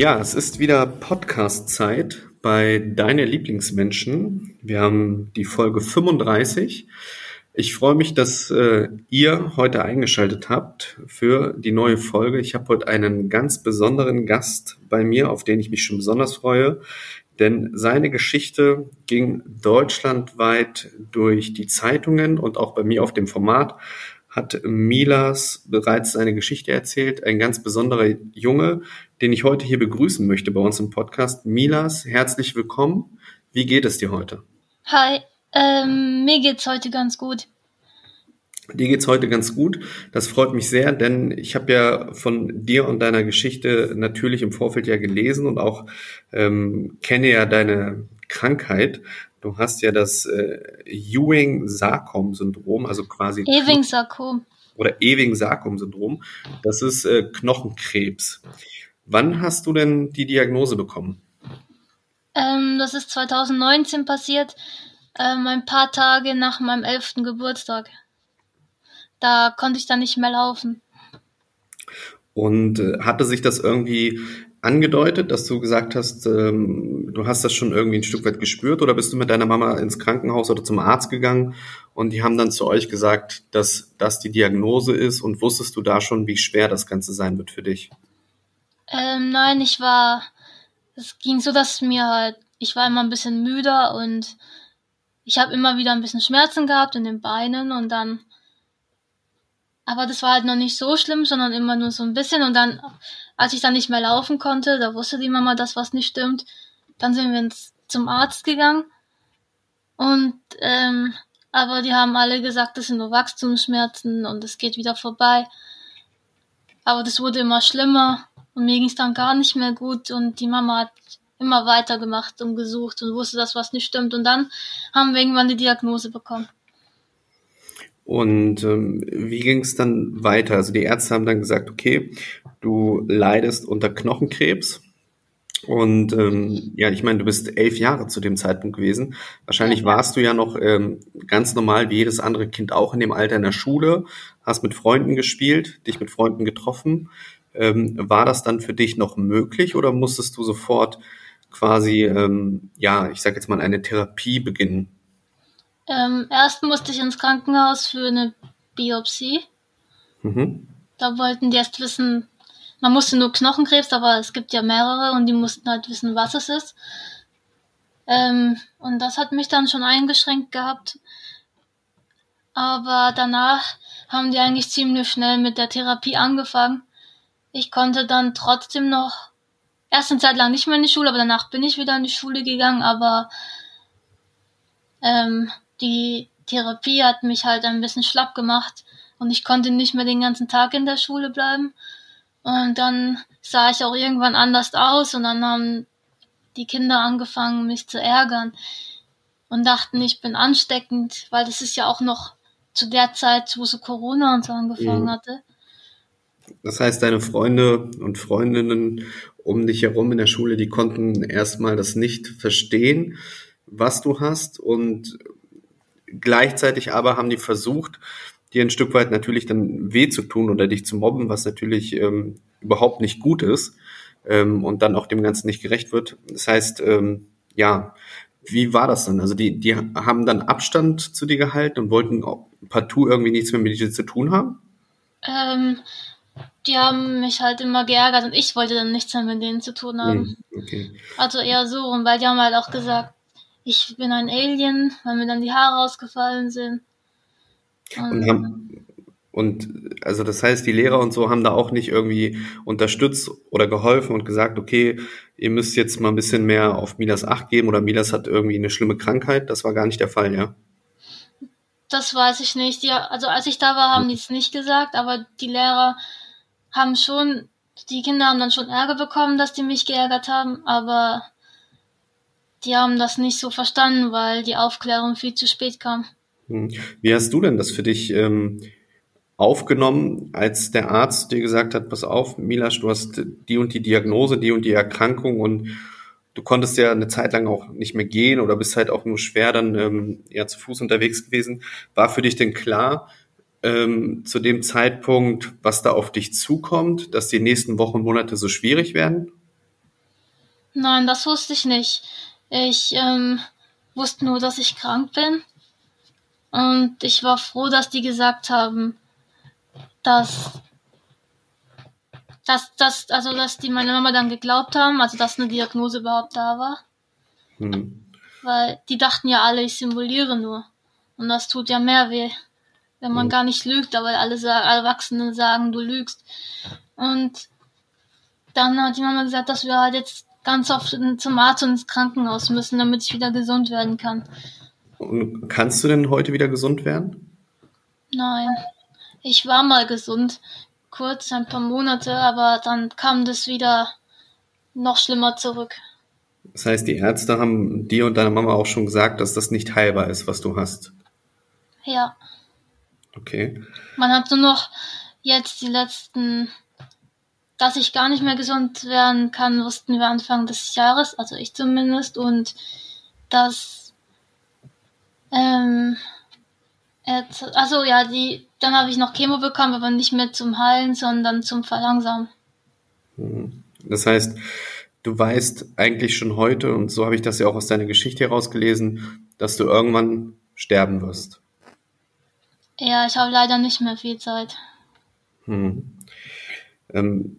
Ja, es ist wieder Podcast-Zeit bei Deine Lieblingsmenschen. Wir haben die Folge 35. Ich freue mich, dass äh, ihr heute eingeschaltet habt für die neue Folge. Ich habe heute einen ganz besonderen Gast bei mir, auf den ich mich schon besonders freue, denn seine Geschichte ging deutschlandweit durch die Zeitungen und auch bei mir auf dem Format hat Milas bereits seine Geschichte erzählt. Ein ganz besonderer Junge, den ich heute hier begrüßen möchte bei uns im Podcast. Milas, herzlich willkommen. Wie geht es dir heute? Hi, ähm, mir geht's heute ganz gut. Dir geht's heute ganz gut. Das freut mich sehr, denn ich habe ja von dir und deiner Geschichte natürlich im Vorfeld ja gelesen und auch ähm, kenne ja deine Krankheit. Du hast ja das äh, Ewing-Sarkom-Syndrom, also quasi Ewing-Sarkom oder Ewing-Sarkom-Syndrom. Das ist äh, Knochenkrebs. Wann hast du denn die Diagnose bekommen? Ähm, das ist 2019 passiert, ähm, ein paar Tage nach meinem elften Geburtstag. Da konnte ich dann nicht mehr laufen. Und äh, hatte sich das irgendwie angedeutet, dass du gesagt hast, ähm, du hast das schon irgendwie ein Stück weit gespürt oder bist du mit deiner Mama ins Krankenhaus oder zum Arzt gegangen und die haben dann zu euch gesagt, dass das die Diagnose ist und wusstest du da schon, wie schwer das Ganze sein wird für dich? Ähm, nein, ich war, es ging so, dass mir halt, ich war immer ein bisschen müder und ich habe immer wieder ein bisschen Schmerzen gehabt in den Beinen und dann, aber das war halt noch nicht so schlimm, sondern immer nur so ein bisschen und dann, als ich dann nicht mehr laufen konnte, da wusste die Mama, dass was nicht stimmt, dann sind wir ins, zum Arzt gegangen und, ähm, aber die haben alle gesagt, das sind nur Wachstumsschmerzen und es geht wieder vorbei. Aber das wurde immer schlimmer und mir ging es dann gar nicht mehr gut und die Mama hat immer weitergemacht und gesucht und wusste, dass was nicht stimmt. Und dann haben wir irgendwann die Diagnose bekommen. Und ähm, wie ging es dann weiter? Also die Ärzte haben dann gesagt, okay, du leidest unter Knochenkrebs. Und ähm, ja, ich meine, du bist elf Jahre zu dem Zeitpunkt gewesen. Wahrscheinlich warst du ja noch ähm, ganz normal wie jedes andere Kind auch in dem Alter in der Schule, hast mit Freunden gespielt, dich mit Freunden getroffen. Ähm, war das dann für dich noch möglich oder musstest du sofort quasi, ähm, ja, ich sag jetzt mal, eine Therapie beginnen? Ähm, erst musste ich ins Krankenhaus für eine Biopsie. Mhm. Da wollten die erst wissen, man musste nur Knochenkrebs, aber es gibt ja mehrere und die mussten halt wissen, was es ist. Ähm, und das hat mich dann schon eingeschränkt gehabt. Aber danach haben die eigentlich ziemlich schnell mit der Therapie angefangen ich konnte dann trotzdem noch erst eine Zeit lang nicht mehr in die Schule, aber danach bin ich wieder in die Schule gegangen, aber ähm, die Therapie hat mich halt ein bisschen schlapp gemacht und ich konnte nicht mehr den ganzen Tag in der Schule bleiben. Und dann sah ich auch irgendwann anders aus und dann haben die Kinder angefangen, mich zu ärgern und dachten, ich bin ansteckend, weil das ist ja auch noch zu der Zeit, wo so Corona und so angefangen mhm. hatte. Das heißt, deine Freunde und Freundinnen um dich herum in der Schule, die konnten erstmal das nicht verstehen, was du hast und gleichzeitig aber haben die versucht, dir ein Stück weit natürlich dann weh zu tun oder dich zu mobben, was natürlich ähm, überhaupt nicht gut ist ähm, und dann auch dem Ganzen nicht gerecht wird. Das heißt, ähm, ja, wie war das dann? Also die, die haben dann Abstand zu dir gehalten und wollten partout irgendwie nichts mehr mit dir zu tun haben? Ähm, die haben mich halt immer geärgert und ich wollte dann nichts mehr mit denen zu tun haben. Hm, okay. Also eher so rum, weil die haben halt auch gesagt, ich bin ein Alien, weil mir dann die Haare ausgefallen sind. Und, und, haben, und also das heißt, die Lehrer und so haben da auch nicht irgendwie unterstützt oder geholfen und gesagt, okay, ihr müsst jetzt mal ein bisschen mehr auf Milas Acht geben oder Milas hat irgendwie eine schlimme Krankheit. Das war gar nicht der Fall, ja? Das weiß ich nicht. Ja, also als ich da war, haben die es nicht gesagt, aber die Lehrer haben schon, die Kinder haben dann schon Ärger bekommen, dass die mich geärgert haben, aber die haben das nicht so verstanden, weil die Aufklärung viel zu spät kam. Hm. Wie hast du denn das für dich ähm, aufgenommen, als der Arzt dir gesagt hat, pass auf, Milas, du hast die und die Diagnose, die und die Erkrankung und du konntest ja eine Zeit lang auch nicht mehr gehen oder bist halt auch nur schwer dann ähm, ja zu Fuß unterwegs gewesen. War für dich denn klar, ähm, zu dem Zeitpunkt, was da auf dich zukommt, dass die nächsten Wochen, Monate so schwierig werden? Nein, das wusste ich nicht. Ich ähm, wusste nur, dass ich krank bin. Und ich war froh, dass die gesagt haben, dass, dass, dass, also, dass die meine Mama dann geglaubt haben, also, dass eine Diagnose überhaupt da war. Hm. Weil die dachten ja alle, ich simuliere nur. Und das tut ja mehr weh, wenn man hm. gar nicht lügt, aber alle Erwachsenen sagen, du lügst. Und dann hat die Mama gesagt, dass wir halt jetzt ganz oft zum Arzt und ins Krankenhaus müssen, damit ich wieder gesund werden kann. Und kannst du denn heute wieder gesund werden? Nein. Ich war mal gesund, kurz ein paar Monate, aber dann kam das wieder noch schlimmer zurück. Das heißt, die Ärzte haben dir und deiner Mama auch schon gesagt, dass das nicht heilbar ist, was du hast. Ja. Okay. Man hat nur noch jetzt die letzten dass ich gar nicht mehr gesund werden kann, wussten wir Anfang des Jahres, also ich zumindest, und dass ähm, also ja, die, dann habe ich noch Chemo bekommen, aber nicht mehr zum Heilen, sondern zum Verlangsamen. Mhm. Das heißt, du weißt eigentlich schon heute, und so habe ich das ja auch aus deiner Geschichte herausgelesen, dass du irgendwann sterben wirst. Ja, ich habe leider nicht mehr viel Zeit. Hm. Ähm,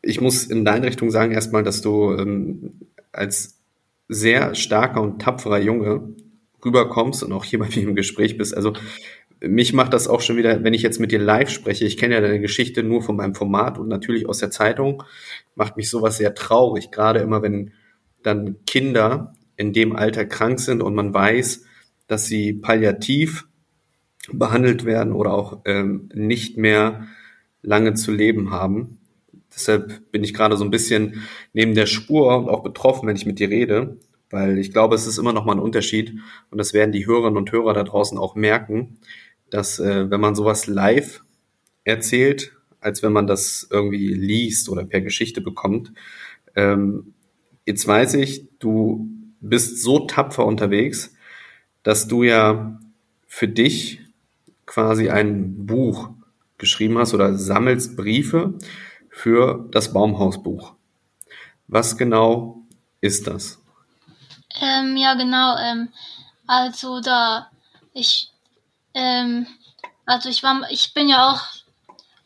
ich muss in deine Richtung sagen erstmal, dass du ähm, als sehr starker und tapferer Junge rüberkommst und auch hier bei mir im Gespräch bist. Also mich macht das auch schon wieder, wenn ich jetzt mit dir live spreche, ich kenne ja deine Geschichte nur von meinem Format und natürlich aus der Zeitung, macht mich sowas sehr traurig, gerade immer wenn dann Kinder in dem Alter krank sind und man weiß, dass sie palliativ behandelt werden oder auch ähm, nicht mehr lange zu leben haben. Deshalb bin ich gerade so ein bisschen neben der Spur und auch betroffen, wenn ich mit dir rede, weil ich glaube, es ist immer noch mal ein Unterschied und das werden die Hörerinnen und Hörer da draußen auch merken, dass äh, wenn man sowas live erzählt, als wenn man das irgendwie liest oder per Geschichte bekommt. Ähm, jetzt weiß ich, du bist so tapfer unterwegs, dass du ja für dich quasi ein Buch geschrieben hast oder sammelst Briefe für das Baumhausbuch. Was genau ist das? Ähm, ja, genau. Ähm, also da ich ähm, also ich war ich bin ja auch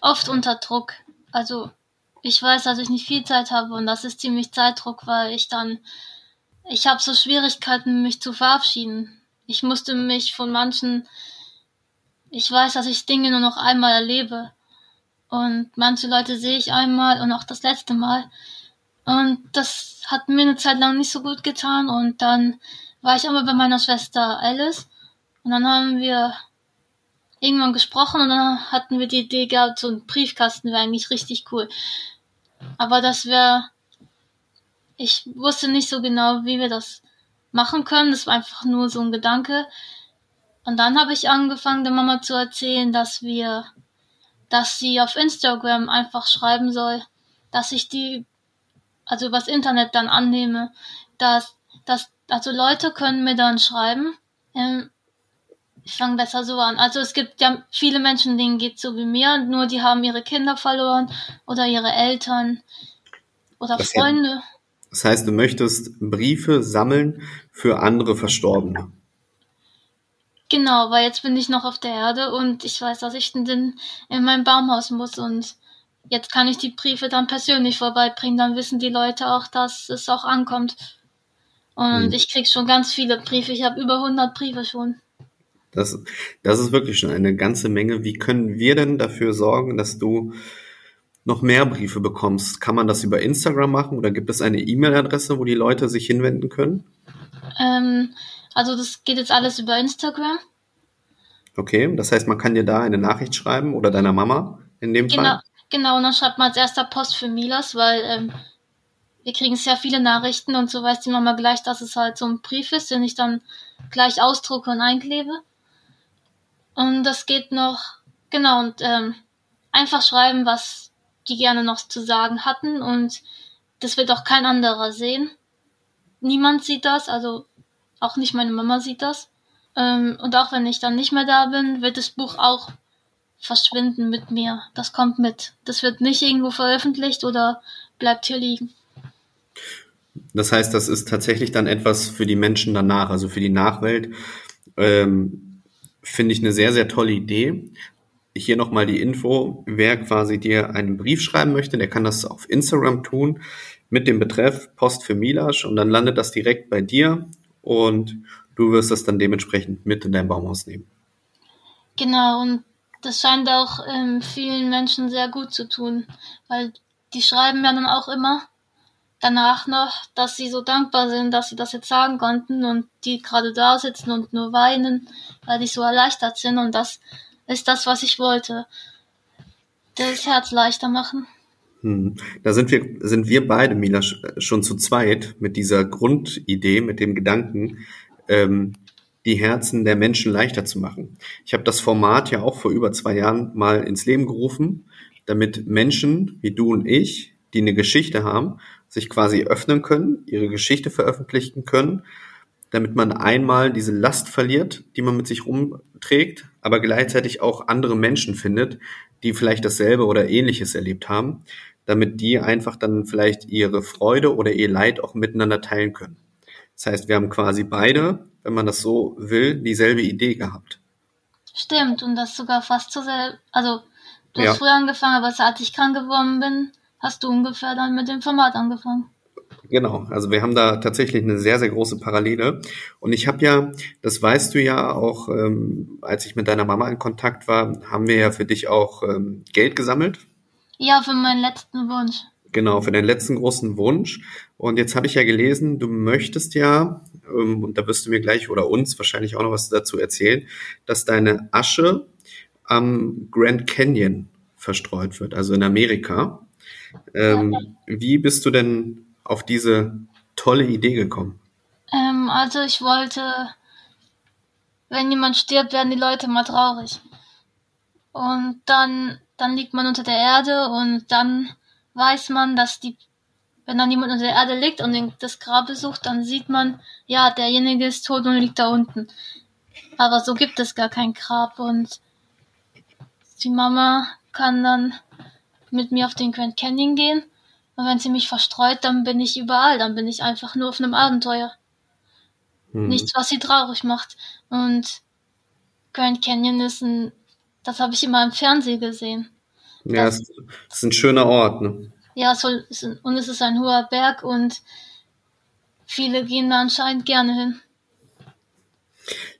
oft unter Druck. Also ich weiß, dass ich nicht viel Zeit habe und das ist ziemlich Zeitdruck, weil ich dann ich habe so Schwierigkeiten, mich zu verabschieden. Ich musste mich von manchen ich weiß, dass ich Dinge nur noch einmal erlebe und manche Leute sehe ich einmal und auch das letzte Mal. Und das hat mir eine Zeit lang nicht so gut getan. Und dann war ich einmal bei meiner Schwester Alice. Und dann haben wir irgendwann gesprochen und dann hatten wir die Idee gehabt, so ein Briefkasten wäre eigentlich richtig cool. Aber das wäre, ich wusste nicht so genau, wie wir das machen können. Das war einfach nur so ein Gedanke. Und dann habe ich angefangen, der Mama zu erzählen, dass wir dass sie auf Instagram einfach schreiben soll, dass ich die, also übers Internet dann annehme, dass, dass, also Leute können mir dann schreiben, ähm, ich fange besser so an. Also es gibt ja viele Menschen, denen geht so wie mir, nur die haben ihre Kinder verloren oder ihre Eltern oder das Freunde. Heißt, das heißt, du möchtest Briefe sammeln für andere Verstorbene. Genau, weil jetzt bin ich noch auf der Erde und ich weiß, dass ich dann in mein Baumhaus muss und jetzt kann ich die Briefe dann persönlich vorbeibringen, dann wissen die Leute auch, dass es auch ankommt. Und hm. ich krieg schon ganz viele Briefe, ich habe über 100 Briefe schon. Das, das ist wirklich schon eine ganze Menge. Wie können wir denn dafür sorgen, dass du noch mehr Briefe bekommst? Kann man das über Instagram machen oder gibt es eine E-Mail-Adresse, wo die Leute sich hinwenden können? Ähm, also das geht jetzt alles über Instagram. Okay, das heißt, man kann dir da eine Nachricht schreiben oder deiner Mama in dem genau, Fall? Genau, und dann schreibt man als erster Post für Milas, weil ähm, wir kriegen sehr viele Nachrichten und so weiß die Mama gleich, dass es halt so ein Brief ist, den ich dann gleich ausdrucke und einklebe. Und das geht noch, genau, und ähm, einfach schreiben, was die gerne noch zu sagen hatten und das wird auch kein anderer sehen. Niemand sieht das, also auch nicht meine Mama sieht das. Ähm, und auch wenn ich dann nicht mehr da bin, wird das Buch auch verschwinden mit mir. Das kommt mit. Das wird nicht irgendwo veröffentlicht oder bleibt hier liegen. Das heißt, das ist tatsächlich dann etwas für die Menschen danach, also für die Nachwelt. Ähm, Finde ich eine sehr, sehr tolle Idee. Hier nochmal die Info, wer quasi dir einen Brief schreiben möchte, der kann das auf Instagram tun mit dem Betreff Post für Milasch und dann landet das direkt bei dir und du wirst das dann dementsprechend mit in dein Baumhaus nehmen. Genau, und das scheint auch ähm, vielen Menschen sehr gut zu tun, weil die schreiben ja dann auch immer danach noch, dass sie so dankbar sind, dass sie das jetzt sagen konnten und die gerade da sitzen und nur weinen, weil die so erleichtert sind und das ist das, was ich wollte. Das Herz leichter machen. Hm. Da sind wir, sind wir beide, Mila, schon zu zweit mit dieser Grundidee, mit dem Gedanken, ähm, die Herzen der Menschen leichter zu machen. Ich habe das Format ja auch vor über zwei Jahren mal ins Leben gerufen, damit Menschen wie du und ich, die eine Geschichte haben, sich quasi öffnen können, ihre Geschichte veröffentlichen können, damit man einmal diese Last verliert, die man mit sich rumträgt, aber gleichzeitig auch andere Menschen findet, die vielleicht dasselbe oder ähnliches erlebt haben, damit die einfach dann vielleicht ihre Freude oder ihr Leid auch miteinander teilen können. Das heißt, wir haben quasi beide, wenn man das so will, dieselbe Idee gehabt. Stimmt, und das sogar fast so sehr, also du ja. hast früher angefangen, aber seit ich krank geworden bin, hast du ungefähr dann mit dem Format angefangen. Genau, also wir haben da tatsächlich eine sehr, sehr große Parallele. Und ich habe ja, das weißt du ja auch, ähm, als ich mit deiner Mama in Kontakt war, haben wir ja für dich auch ähm, Geld gesammelt. Ja, für meinen letzten Wunsch. Genau, für den letzten großen Wunsch. Und jetzt habe ich ja gelesen, du möchtest ja, ähm, und da wirst du mir gleich oder uns wahrscheinlich auch noch was dazu erzählen, dass deine Asche am Grand Canyon verstreut wird, also in Amerika. Ähm, ja. Wie bist du denn auf diese tolle Idee gekommen? Ähm, also ich wollte, wenn jemand stirbt, werden die Leute mal traurig. Und dann, dann liegt man unter der Erde und dann weiß man, dass die, wenn dann jemand unter der Erde liegt und das Grab besucht, dann sieht man, ja, derjenige ist tot und liegt da unten. Aber so gibt es gar kein Grab und die Mama kann dann mit mir auf den Grand Canyon gehen und wenn sie mich verstreut, dann bin ich überall, dann bin ich einfach nur auf einem Abenteuer. Hm. Nichts, was sie traurig macht. Und Grand Canyon ist ein, das habe ich immer im Fernsehen gesehen. Ja, das, das ist ein schöner Ort, ne? Ja, es soll, und es ist ein hoher Berg und viele gehen da anscheinend gerne hin.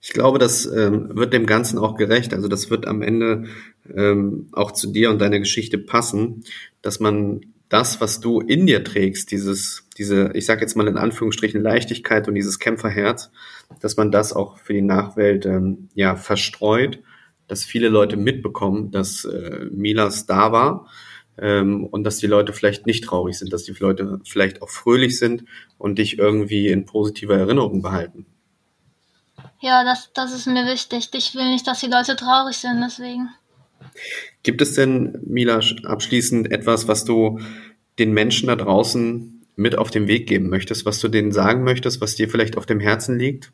Ich glaube, das ähm, wird dem Ganzen auch gerecht. Also das wird am Ende ähm, auch zu dir und deiner Geschichte passen, dass man das, was du in dir trägst, dieses, diese, ich sage jetzt mal in Anführungsstrichen Leichtigkeit und dieses Kämpferherz, dass man das auch für die Nachwelt ähm, ja verstreut, dass viele Leute mitbekommen, dass äh, Milas da war ähm, und dass die Leute vielleicht nicht traurig sind, dass die Leute vielleicht auch fröhlich sind und dich irgendwie in positiver Erinnerung behalten. Ja, das, das ist mir wichtig. Ich will nicht, dass die Leute traurig sind, deswegen. Gibt es denn, Mila, abschließend etwas, was du den Menschen da draußen mit auf den Weg geben möchtest, was du denen sagen möchtest, was dir vielleicht auf dem Herzen liegt,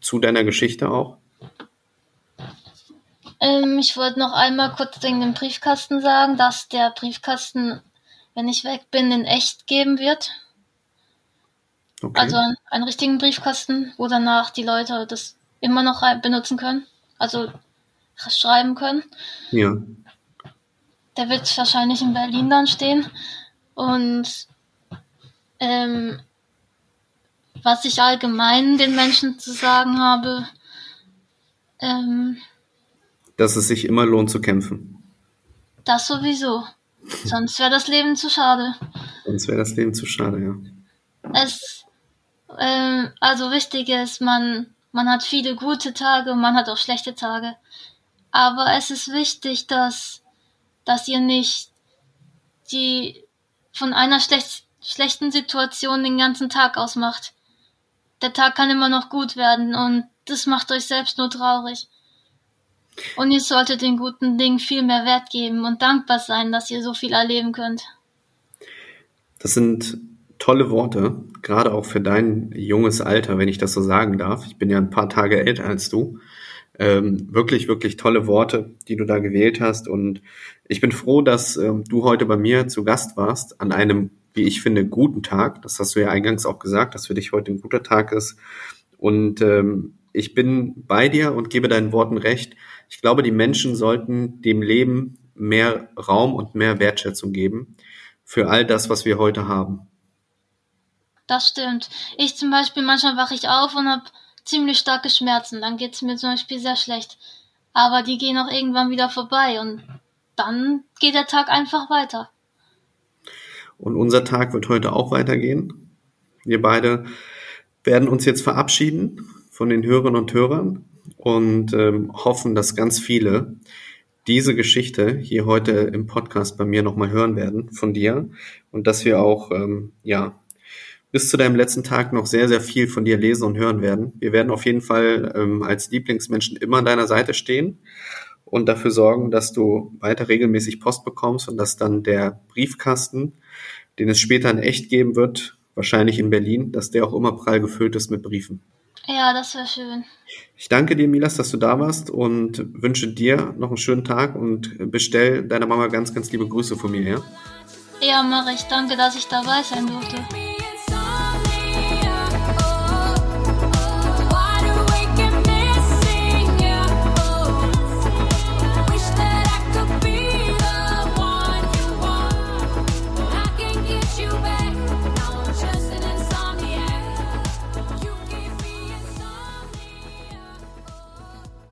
zu deiner Geschichte auch? Ähm, ich wollte noch einmal kurz wegen dem Briefkasten sagen, dass der Briefkasten, wenn ich weg bin, in echt geben wird. Okay. Also einen, einen richtigen Briefkasten, wo danach die Leute das immer noch benutzen können. Also schreiben können. Ja. Der wird wahrscheinlich in Berlin dann stehen. Und ähm, was ich allgemein den Menschen zu sagen habe, ähm, dass es sich immer lohnt zu kämpfen. Das sowieso. Sonst wäre das Leben zu schade. Sonst wäre das Leben zu schade, ja. Es, ähm, also wichtig ist, man, man hat viele gute Tage und man hat auch schlechte Tage. Aber es ist wichtig, dass, dass ihr nicht die von einer schlecht, schlechten Situation den ganzen Tag ausmacht. Der Tag kann immer noch gut werden und das macht euch selbst nur traurig. Und ihr solltet den guten Dingen viel mehr Wert geben und dankbar sein, dass ihr so viel erleben könnt. Das sind tolle Worte, gerade auch für dein junges Alter, wenn ich das so sagen darf. Ich bin ja ein paar Tage älter als du. Ähm, wirklich, wirklich tolle Worte, die du da gewählt hast. Und ich bin froh, dass ähm, du heute bei mir zu Gast warst an einem wie ich finde, guten Tag. Das hast du ja eingangs auch gesagt, dass für dich heute ein guter Tag ist. Und ähm, ich bin bei dir und gebe deinen Worten recht. Ich glaube, die Menschen sollten dem Leben mehr Raum und mehr Wertschätzung geben für all das, was wir heute haben. Das stimmt. Ich zum Beispiel, manchmal wache ich auf und habe ziemlich starke Schmerzen. Dann geht es mir zum Beispiel sehr schlecht. Aber die gehen auch irgendwann wieder vorbei und dann geht der Tag einfach weiter. Und unser Tag wird heute auch weitergehen. Wir beide werden uns jetzt verabschieden von den Hörerinnen und Hörern und ähm, hoffen, dass ganz viele diese Geschichte hier heute im Podcast bei mir nochmal hören werden von dir und dass wir auch ähm, ja bis zu deinem letzten Tag noch sehr, sehr viel von dir lesen und hören werden. Wir werden auf jeden Fall ähm, als Lieblingsmenschen immer an deiner Seite stehen und dafür sorgen, dass du weiter regelmäßig Post bekommst und dass dann der Briefkasten, den es später in echt geben wird, wahrscheinlich in Berlin, dass der auch immer prall gefüllt ist mit Briefen. Ja, das wäre schön. Ich danke dir, Milas, dass du da warst und wünsche dir noch einen schönen Tag und bestell deiner Mama ganz, ganz liebe Grüße von mir, ja? Ja, mache ich. Danke, dass ich dabei sein durfte.